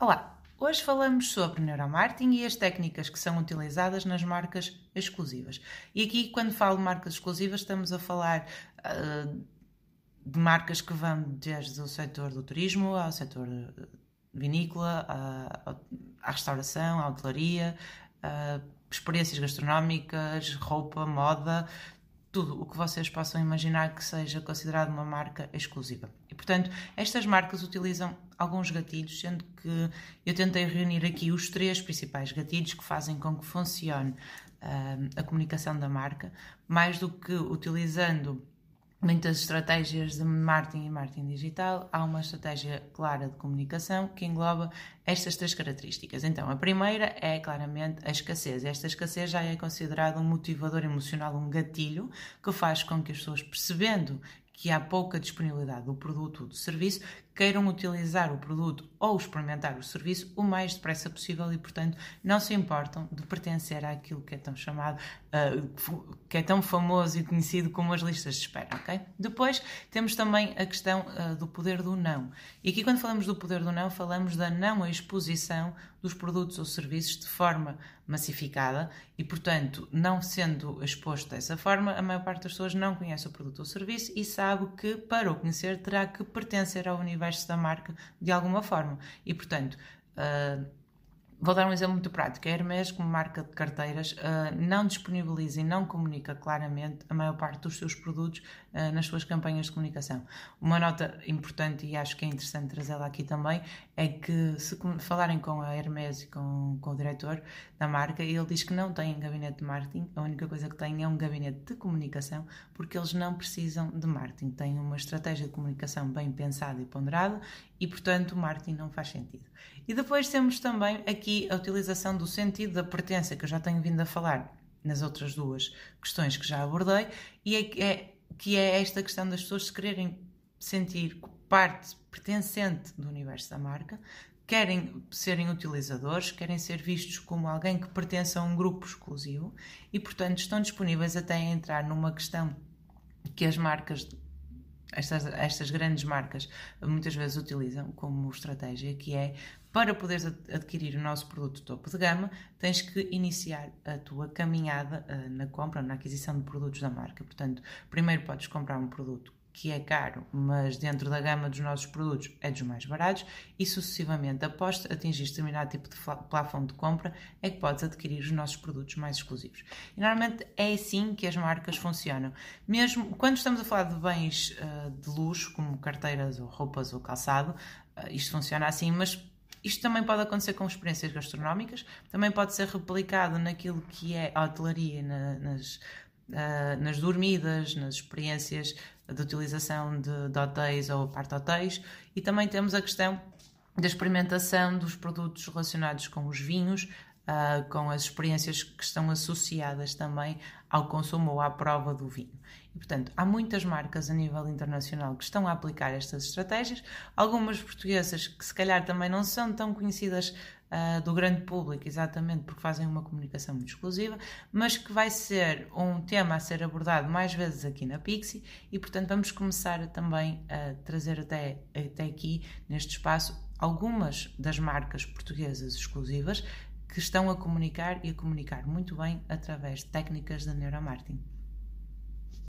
Olá, hoje falamos sobre neuromarketing e as técnicas que são utilizadas nas marcas exclusivas. E aqui, quando falo de marcas exclusivas, estamos a falar uh, de marcas que vão desde o setor do turismo ao setor vinícola, à, à restauração, à hotelaria, experiências gastronómicas, roupa, moda, tudo o que vocês possam imaginar que seja considerado uma marca exclusiva. E, portanto, estas marcas utilizam alguns gatilhos, sendo que eu tentei reunir aqui os três principais gatilhos que fazem com que funcione uh, a comunicação da marca, mais do que utilizando muitas estratégias de marketing e marketing digital, há uma estratégia clara de comunicação que engloba estas três características. Então, a primeira é claramente a escassez. Esta escassez já é considerada um motivador emocional, um gatilho, que faz com que as pessoas, percebendo que há pouca disponibilidade do produto ou do serviço, queiram utilizar o produto ou experimentar o serviço o mais depressa possível e, portanto, não se importam de pertencer àquilo que é tão chamado, uh, que é tão famoso e conhecido como as listas de espera, ok? Depois temos também a questão uh, do poder do não. E aqui, quando falamos do poder do não, falamos da não exposição dos produtos ou serviços de forma massificada e, portanto, não sendo exposto dessa forma, a maior parte das pessoas não conhece o produto ou serviço e sabe que, para o conhecer, terá que pertencer ao universo da marca de alguma forma. E, portanto, uh, Vou dar um exemplo muito prático. A Hermes, como marca de carteiras, uh, não disponibiliza e não comunica claramente a maior parte dos seus produtos uh, nas suas campanhas de comunicação. Uma nota importante, e acho que é interessante trazê-la aqui também, é que se falarem com a Hermes e com, com o diretor da marca, ele diz que não tem gabinete de marketing, a única coisa que tem é um gabinete de comunicação, porque eles não precisam de marketing. Têm uma estratégia de comunicação bem pensada e ponderada e, portanto, o marketing não faz sentido. E depois temos também aqui a utilização do sentido da pertença, que eu já tenho vindo a falar nas outras duas questões que já abordei, e é, é, que é esta questão das pessoas se quererem sentir parte pertencente do universo da marca, querem serem utilizadores, querem ser vistos como alguém que pertence a um grupo exclusivo e, portanto, estão disponíveis até a entrar numa questão que as marcas estas, estas grandes marcas muitas vezes utilizam como estratégia, que é para poderes adquirir o nosso produto topo de gama, tens que iniciar a tua caminhada uh, na compra, na aquisição de produtos da marca. Portanto, primeiro podes comprar um produto que é caro, mas dentro da gama dos nossos produtos é dos mais baratos, e sucessivamente, após atingir determinado tipo de plafond de compra, é que podes adquirir os nossos produtos mais exclusivos. E normalmente é assim que as marcas funcionam. Mesmo quando estamos a falar de bens uh, de luxo, como carteiras ou roupas ou calçado, uh, isto funciona assim, mas isto também pode acontecer com experiências gastronómicas, também pode ser replicado naquilo que é a hotelaria, na, nas, uh, nas dormidas, nas experiências de utilização de, de hotéis ou parte-hotéis, e também temos a questão da experimentação dos produtos relacionados com os vinhos, uh, com as experiências que estão associadas também ao consumo ou à prova do vinho. E, portanto, há muitas marcas a nível internacional que estão a aplicar estas estratégias, algumas portuguesas que se calhar também não são tão conhecidas uh, do grande público, exatamente porque fazem uma comunicação muito exclusiva, mas que vai ser um tema a ser abordado mais vezes aqui na Pixie e, portanto, vamos começar também a trazer até, até aqui, neste espaço, algumas das marcas portuguesas exclusivas que estão a comunicar e a comunicar muito bem através de técnicas de neuromarketing.